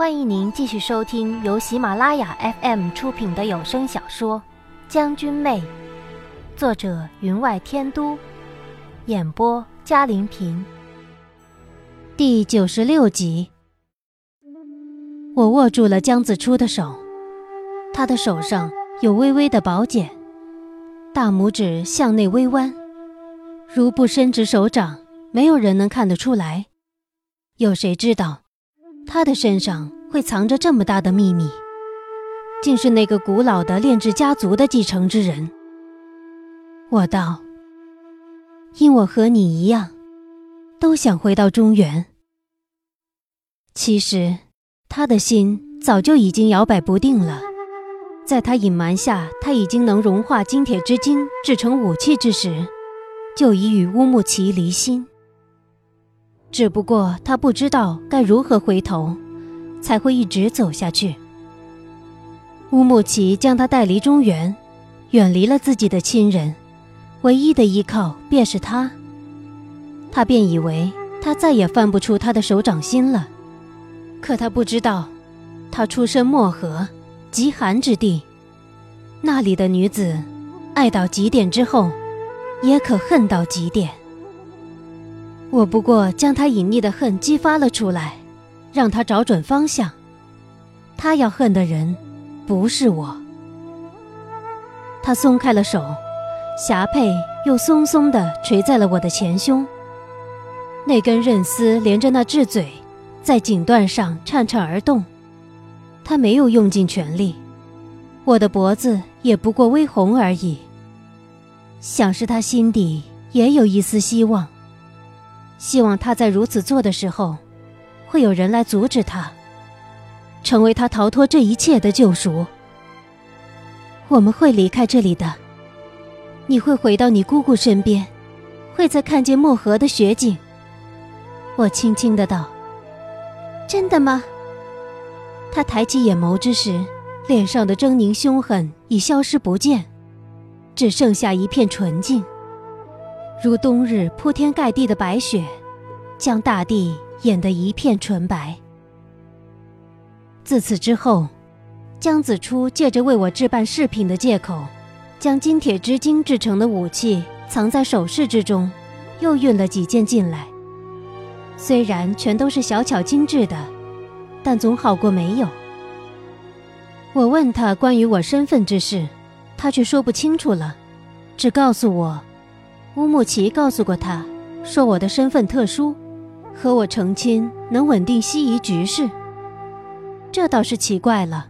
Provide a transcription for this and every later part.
欢迎您继续收听由喜马拉雅 FM 出品的有声小说《将军妹》，作者云外天都，演播嘉玲平。第九十六集，我握住了江子初的手，他的手上有微微的薄茧，大拇指向内微弯，如不伸直手掌，没有人能看得出来。有谁知道？他的身上会藏着这么大的秘密，竟是那个古老的炼制家族的继承之人。我道：“因我和你一样，都想回到中原。”其实，他的心早就已经摇摆不定了。在他隐瞒下，他已经能融化金铁之精制成武器之时，就已与乌木齐离心。只不过他不知道该如何回头，才会一直走下去。乌木齐将他带离中原，远离了自己的亲人，唯一的依靠便是他。他便以为他再也翻不出他的手掌心了。可他不知道，他出身漠河，极寒之地，那里的女子，爱到极点之后，也可恨到极点。我不过将他隐匿的恨激发了出来，让他找准方向。他要恨的人，不是我。他松开了手，霞佩又松松地垂在了我的前胸。那根韧丝连着那智嘴，在颈段上颤颤而动。他没有用尽全力，我的脖子也不过微红而已。想是他心底也有一丝希望。希望他在如此做的时候，会有人来阻止他，成为他逃脱这一切的救赎。我们会离开这里的，你会回到你姑姑身边，会再看见漠河的雪景。我轻轻的道：“真的吗？”他抬起眼眸之时，脸上的狰狞凶狠已消失不见，只剩下一片纯净。如冬日铺天盖地的白雪，将大地掩得一片纯白。自此之后，江子初借着为我置办饰品的借口，将金铁之精制成的武器藏在首饰之中，又运了几件进来。虽然全都是小巧精致的，但总好过没有。我问他关于我身份之事，他却说不清楚了，只告诉我。乌木齐告诉过他，说我的身份特殊，和我成亲能稳定西夷局势。这倒是奇怪了，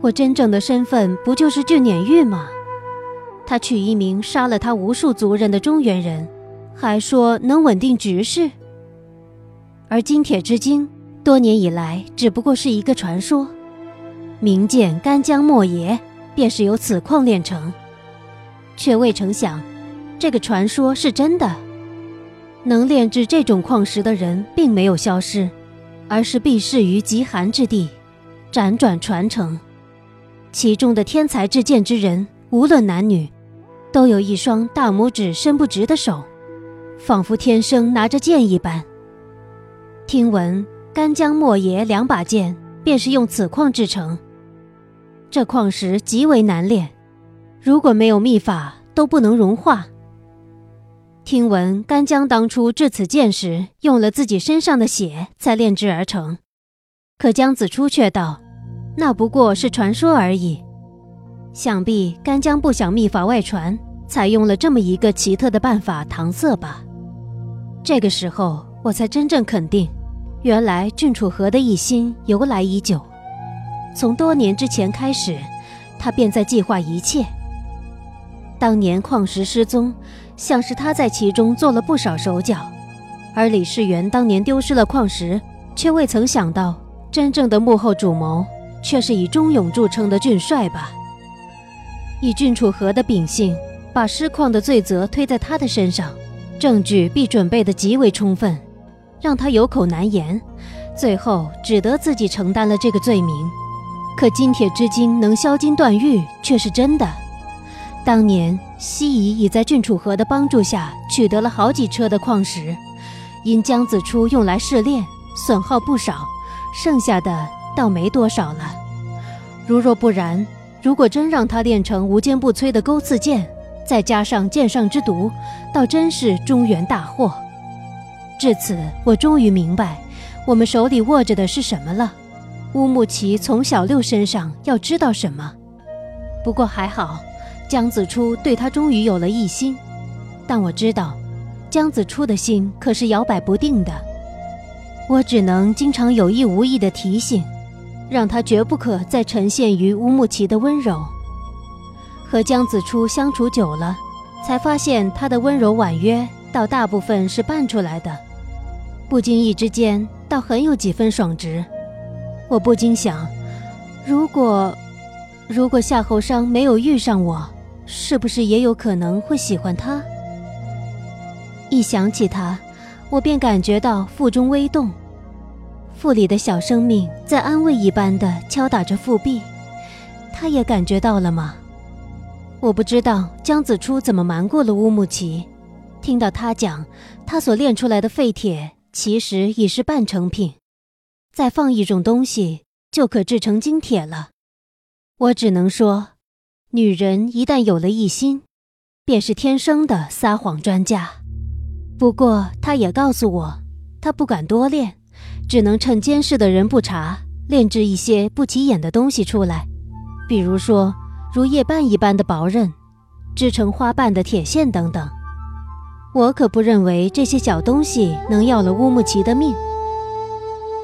我真正的身份不就是俊撵玉吗？他娶一名杀了他无数族人的中原人，还说能稳定局势。而金铁之精，多年以来只不过是一个传说，名剑干将莫邪便是由此矿炼成，却未曾想。这个传说是真的，能炼制这种矿石的人并没有消失，而是避世于极寒之地，辗转传承。其中的天才制剑之人，无论男女，都有一双大拇指伸不直的手，仿佛天生拿着剑一般。听闻干将莫邪两把剑便是用此矿制成，这矿石极为难炼，如果没有秘法，都不能融化。听闻干将当初制此剑时，用了自己身上的血才炼制而成，可江子初却道，那不过是传说而已。想必干将不想秘法外传，采用了这么一个奇特的办法搪塞吧。这个时候，我才真正肯定，原来郡楚河的一心由来已久，从多年之前开始，他便在计划一切。当年矿石失踪。像是他在其中做了不少手脚，而李世元当年丢失了矿石，却未曾想到真正的幕后主谋却是以忠勇著称的俊帅吧？以郡楚河的秉性，把失矿的罪责推在他的身上，证据必准备的极为充分，让他有口难言，最后只得自己承担了这个罪名。可金铁之精能削金断玉，却是真的。当年西夷已在郡楚河的帮助下取得了好几车的矿石，因江子初用来试炼，损耗不少，剩下的倒没多少了。如若不然，如果真让他练成无坚不摧的钩刺剑，再加上剑上之毒，倒真是中原大祸。至此，我终于明白，我们手里握着的是什么了。乌木齐从小六身上要知道什么？不过还好，江子初对他终于有了一心。但我知道，江子初的心可是摇摆不定的。我只能经常有意无意的提醒，让他绝不可再呈现于乌木齐的温柔。和江子初相处久了，才发现他的温柔婉约，倒大部分是扮出来的。不经意之间，倒很有几分爽直。我不禁想，如果，如果夏侯商没有遇上我，是不是也有可能会喜欢他？一想起他，我便感觉到腹中微动，腹里的小生命在安慰一般的敲打着腹壁。他也感觉到了吗？我不知道江子初怎么瞒过了乌木齐。听到他讲，他所炼出来的废铁其实已是半成品。再放一种东西，就可制成精铁了。我只能说，女人一旦有了一心，便是天生的撒谎专家。不过，她也告诉我，她不敢多练，只能趁监视的人不察，炼制一些不起眼的东西出来，比如说如叶瓣一般的薄刃，织成花瓣的铁线等等。我可不认为这些小东西能要了乌木齐的命。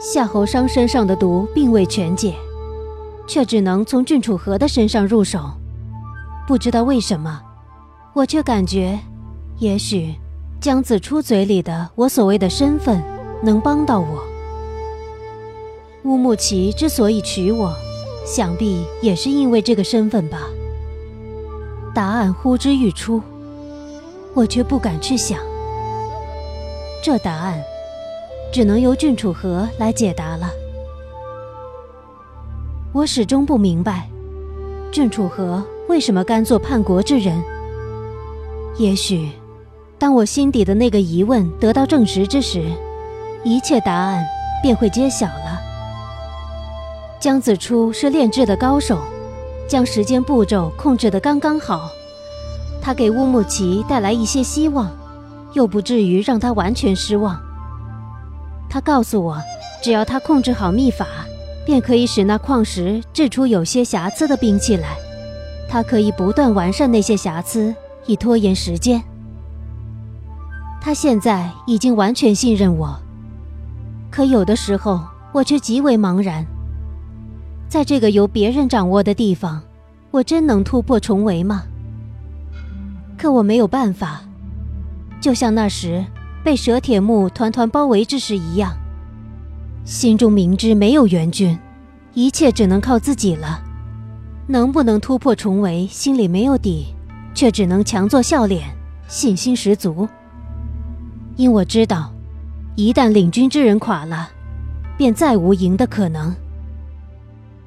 夏侯商身上的毒并未全解，却只能从郡主河的身上入手。不知道为什么，我却感觉，也许江子初嘴里的我所谓的身份能帮到我。乌木齐之所以娶我，想必也是因为这个身份吧。答案呼之欲出，我却不敢去想。这答案。只能由郡主和来解答了。我始终不明白，郡主和为什么甘做叛国之人。也许，当我心底的那个疑问得到证实之时，一切答案便会揭晓了。江子初是炼制的高手，将时间步骤控制得刚刚好。他给乌木齐带来一些希望，又不至于让他完全失望。他告诉我，只要他控制好秘法，便可以使那矿石制出有些瑕疵的兵器来。他可以不断完善那些瑕疵，以拖延时间。他现在已经完全信任我，可有的时候我却极为茫然。在这个由别人掌握的地方，我真能突破重围吗？可我没有办法，就像那时。被蛇铁木团团包围之时一样，心中明知没有援军，一切只能靠自己了。能不能突破重围，心里没有底，却只能强作笑脸，信心十足。因我知道，一旦领军之人垮了，便再无赢的可能。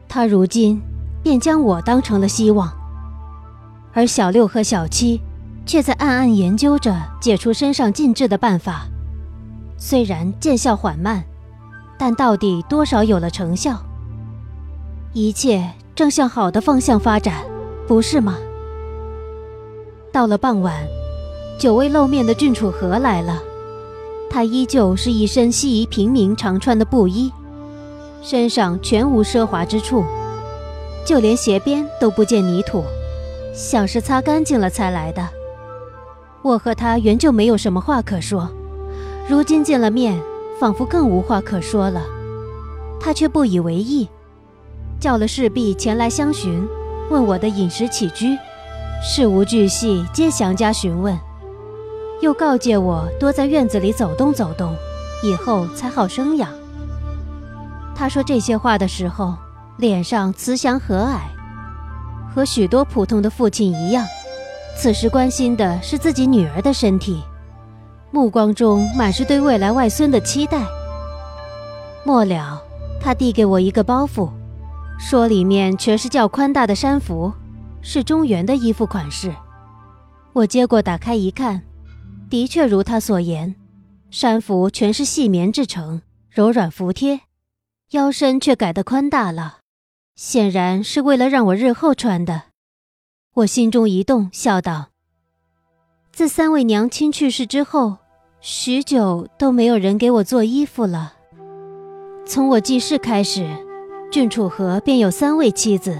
他如今便将我当成了希望，而小六和小七。却在暗暗研究着解除身上禁制的办法，虽然见效缓慢，但到底多少有了成效。一切正向好的方向发展，不是吗？到了傍晚，久未露面的郡主和来了，他依旧是一身西夷平民常穿的布衣，身上全无奢华之处，就连鞋边都不见泥土，像是擦干净了才来的。我和他原就没有什么话可说，如今见了面，仿佛更无话可说了。他却不以为意，叫了侍婢前来相询，问我的饮食起居，事无巨细皆详加询问，又告诫我多在院子里走动走动，以后才好生养。他说这些话的时候，脸上慈祥和蔼，和许多普通的父亲一样。此时关心的是自己女儿的身体，目光中满是对未来外孙的期待。末了，他递给我一个包袱，说里面全是较宽大的衫服，是中原的衣服款式。我接过打开一看，的确如他所言，衫服全是细棉制成，柔软服帖，腰身却改得宽大了，显然是为了让我日后穿的。我心中一动，笑道：“自三位娘亲去世之后，许久都没有人给我做衣服了。从我记事开始，郡楚河便有三位妻子，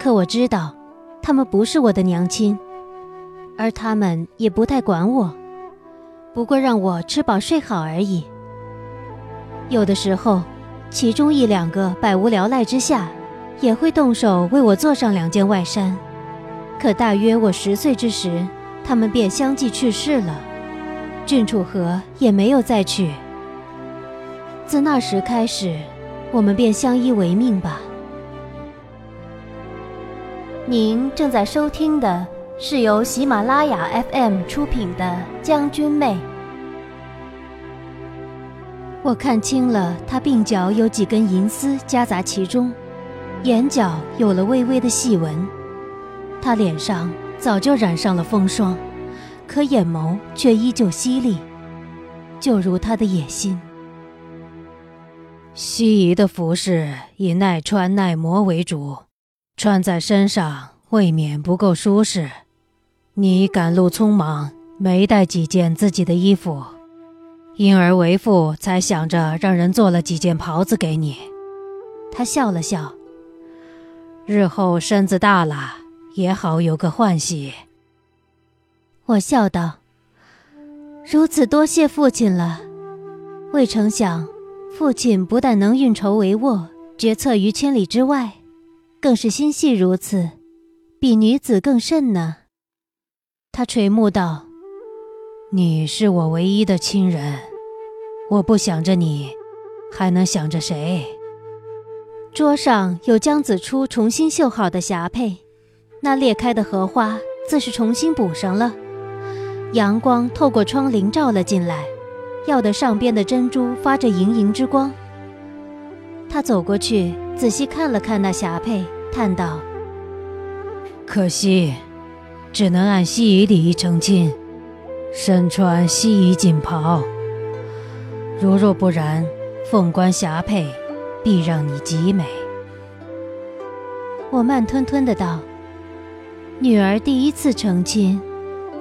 可我知道，她们不是我的娘亲，而她们也不太管我，不过让我吃饱睡好而已。有的时候，其中一两个百无聊赖之下，也会动手为我做上两件外衫。”可大约我十岁之时，他们便相继去世了，郡主和也没有再娶。自那时开始，我们便相依为命吧。您正在收听的是由喜马拉雅 FM 出品的《将军妹》。我看清了，他鬓角有几根银丝夹杂其中，眼角有了微微的细纹。他脸上早就染上了风霜，可眼眸却依旧犀利，就如他的野心。西夷的服饰以耐穿耐磨为主，穿在身上未免不够舒适。你赶路匆忙，没带几件自己的衣服，因而为父才想着让人做了几件袍子给你。他笑了笑，日后身子大了。也好有个欢喜。我笑道：“如此多谢父亲了。未曾想，父亲不但能运筹帷幄，决策于千里之外，更是心细如此，比女子更甚呢。”他垂目道：“你是我唯一的亲人，我不想着你，还能想着谁？”桌上有江子初重新绣好的匣佩。那裂开的荷花自是重新补上了，阳光透过窗棂照了进来，耀得上边的珍珠发着莹莹之光。他走过去，仔细看了看那匣佩，叹道：“可惜，只能按西夷礼仪成亲，身穿西夷锦袍。如若不然，凤冠霞帔，必让你极美。”我慢吞吞的道。女儿第一次成亲，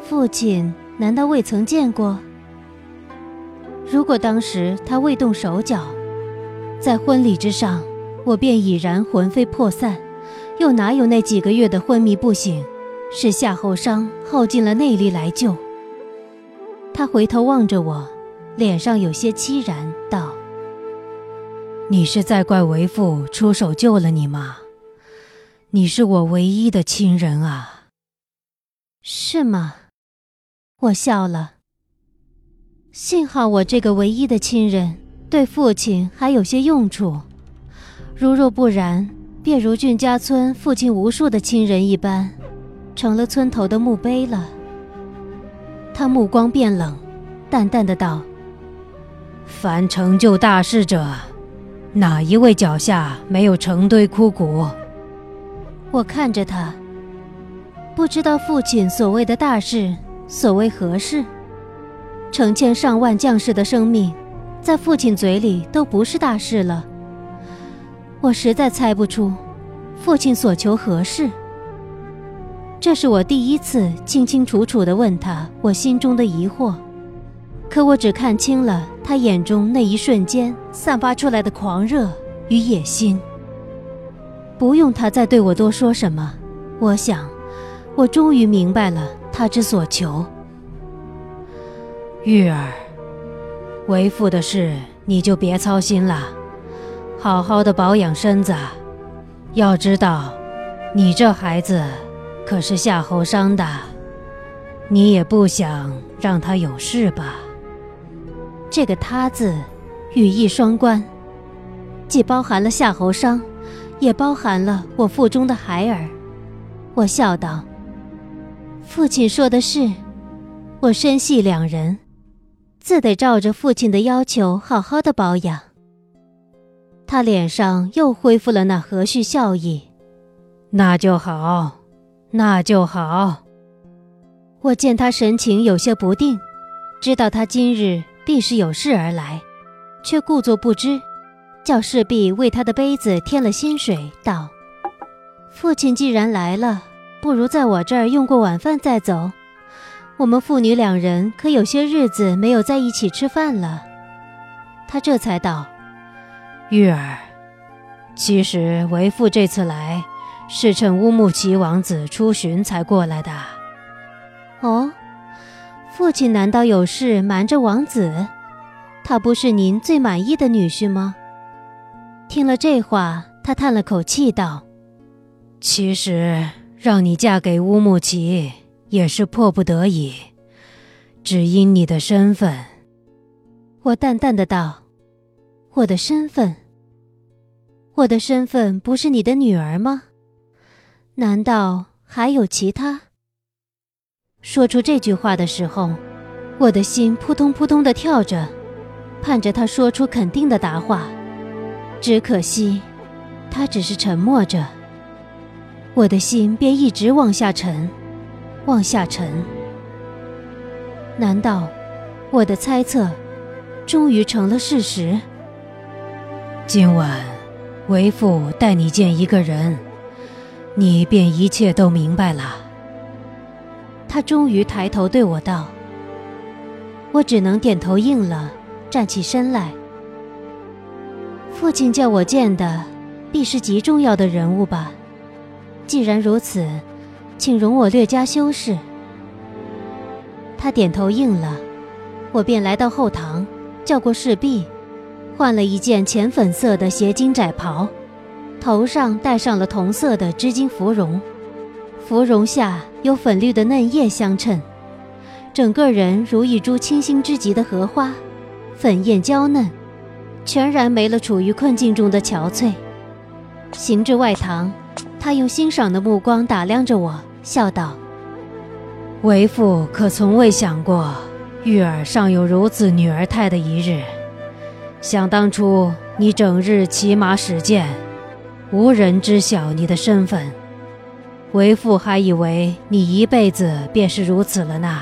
父亲难道未曾见过？如果当时他未动手脚，在婚礼之上，我便已然魂飞魄散，又哪有那几个月的昏迷不醒？是夏后商耗尽了内力来救。他回头望着我，脸上有些凄然，道：“你是在怪为父出手救了你吗？”你是我唯一的亲人啊，是吗？我笑了。幸好我这个唯一的亲人对父亲还有些用处，如若不然，便如俊家村父亲无数的亲人一般，成了村头的墓碑了。他目光变冷，淡淡的道：“凡成就大事者，哪一位脚下没有成堆枯骨？”我看着他，不知道父亲所谓的大事，所谓何事？成千上万将士的生命，在父亲嘴里都不是大事了。我实在猜不出，父亲所求何事。这是我第一次清清楚楚地问他我心中的疑惑，可我只看清了他眼中那一瞬间散发出来的狂热与野心。不用他再对我多说什么，我想，我终于明白了他之所求。玉儿，为父的事你就别操心了，好好的保养身子。要知道，你这孩子可是夏侯商的，你也不想让他有事吧？这个“他”字，语义双关，既包含了夏侯商。也包含了我腹中的孩儿，我笑道：“父亲说的是，我身系两人，自得照着父亲的要求好好的保养。”他脸上又恢复了那和煦笑意，那就好，那就好。我见他神情有些不定，知道他今日必是有事而来，却故作不知。叫侍婢为他的杯子添了新水，道：“父亲既然来了，不如在我这儿用过晚饭再走。我们父女两人可有些日子没有在一起吃饭了。”他这才道：“玉儿，其实为父这次来，是趁乌木齐王子出巡才过来的。”哦，父亲难道有事瞒着王子？他不是您最满意的女婿吗？听了这话，他叹了口气道：“其实让你嫁给乌木齐也是迫不得已，只因你的身份。”我淡淡的道：“我的身份，我的身份不是你的女儿吗？难道还有其他？”说出这句话的时候，我的心扑通扑通的跳着，盼着他说出肯定的答话。只可惜，他只是沉默着，我的心便一直往下沉，往下沉。难道我的猜测终于成了事实？今晚，为父带你见一个人，你便一切都明白了。他终于抬头对我道：“我只能点头应了，站起身来。”父亲叫我见的，必是极重要的人物吧？既然如此，请容我略加修饰。他点头应了，我便来到后堂，叫过侍婢，换了一件浅粉色的斜襟窄袍，头上戴上了同色的织金芙蓉，芙蓉下有粉绿的嫩叶相衬，整个人如一株清新之极的荷花，粉艳娇嫩。全然没了处于困境中的憔悴。行至外堂，他用欣赏的目光打量着我，笑道：“为父可从未想过，玉儿尚有如此女儿态的一日。想当初你整日骑马使剑，无人知晓你的身份，为父还以为你一辈子便是如此了呢。”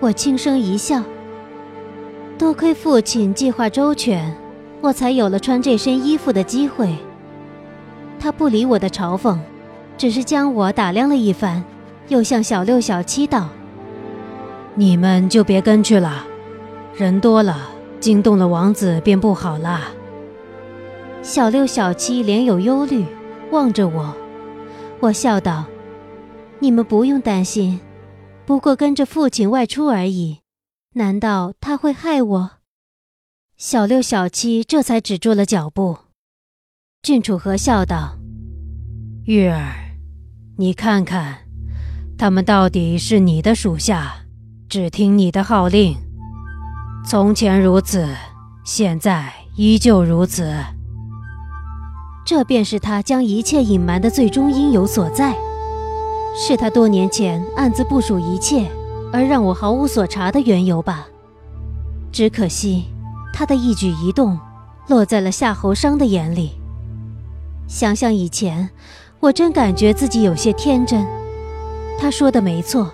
我轻声一笑。多亏父亲计划周全，我才有了穿这身衣服的机会。他不理我的嘲讽，只是将我打量了一番，又向小六、小七道：“你们就别跟去了，人多了，惊动了王子便不好了。”小六、小七脸有忧虑，望着我。我笑道：“你们不用担心，不过跟着父亲外出而已。”难道他会害我？小六、小七这才止住了脚步。郡主和笑道：“玉儿，你看看，他们到底是你的属下，只听你的号令。从前如此，现在依旧如此。这便是他将一切隐瞒的最终因由所在，是他多年前暗自部署一切。”而让我毫无所察的缘由吧。只可惜，他的一举一动，落在了夏侯商的眼里。想想以前，我真感觉自己有些天真。他说的没错，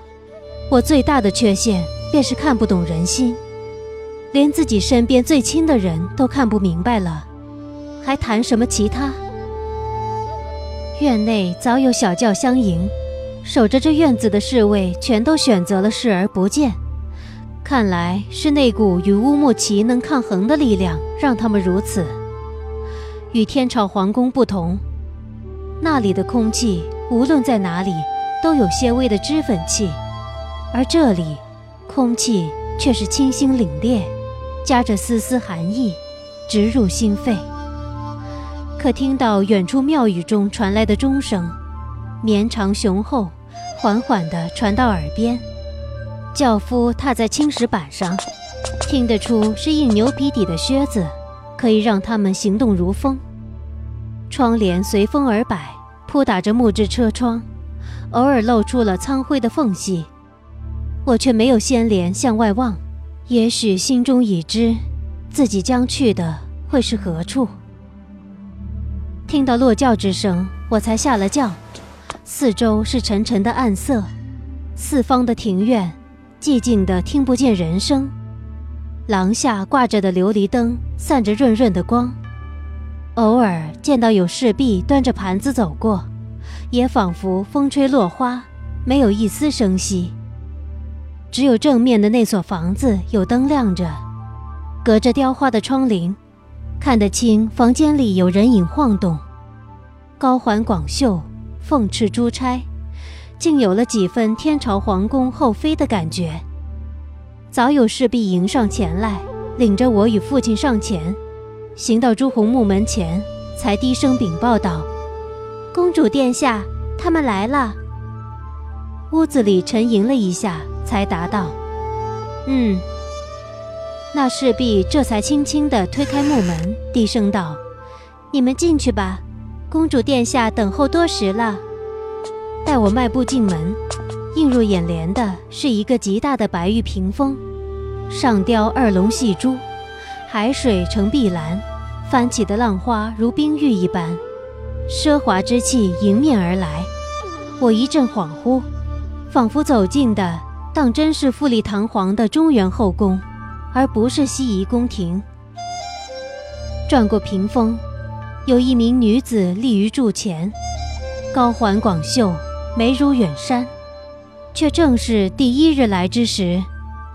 我最大的缺陷便是看不懂人心，连自己身边最亲的人都看不明白了，还谈什么其他？院内早有小轿相迎。守着这院子的侍卫全都选择了视而不见，看来是那股与乌木齐能抗衡的力量让他们如此。与天朝皇宫不同，那里的空气无论在哪里都有些微的脂粉气，而这里空气却是清新凛冽，夹着丝丝寒意，直入心肺。可听到远处庙宇中传来的钟声。绵长雄厚，缓缓地传到耳边。轿夫踏在青石板上，听得出是硬牛皮底的靴子，可以让他们行动如风。窗帘随风而摆，扑打着木质车窗，偶尔露出了苍灰的缝隙。我却没有掀帘向外望，也许心中已知，自己将去的会是何处。听到落轿之声，我才下了轿。四周是沉沉的暗色，四方的庭院寂静的听不见人声，廊下挂着的琉璃灯散着润润的光，偶尔见到有侍婢端着盘子走过，也仿佛风吹落花，没有一丝声息。只有正面的那所房子有灯亮着，隔着雕花的窗棂，看得清房间里有人影晃动。高环广袖，凤翅珠钗，竟有了几分天朝皇宫后妃的感觉。早有侍婢迎上前来，领着我与父亲上前，行到朱红木门前，才低声禀报道：“公主殿下，他们来了。”屋子里沉吟了一下，才答道：“嗯。”那侍婢这才轻轻地推开木门，低声道：“你们进去吧，公主殿下等候多时了。”待我迈步进门。映入眼帘的是一个极大的白玉屏风，上雕二龙戏珠，海水呈碧蓝，翻起的浪花如冰玉一般，奢华之气迎面而来。我一阵恍惚，仿佛走进的当真是富丽堂皇的中原后宫，而不是西夷宫廷。转过屏风，有一名女子立于柱前，高环广袖，眉如远山。却正是第一日来之时，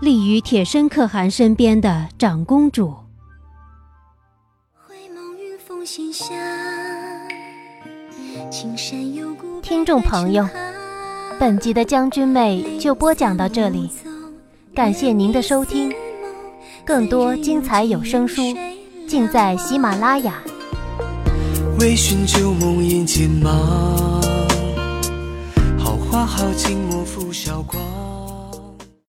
立于铁身可汗身边的长公主。听众朋友，本集的将军妹就播讲到这里，感谢您的收听，更多精彩有声书尽在喜马拉雅。微醺旧梦好景，莫负韶光。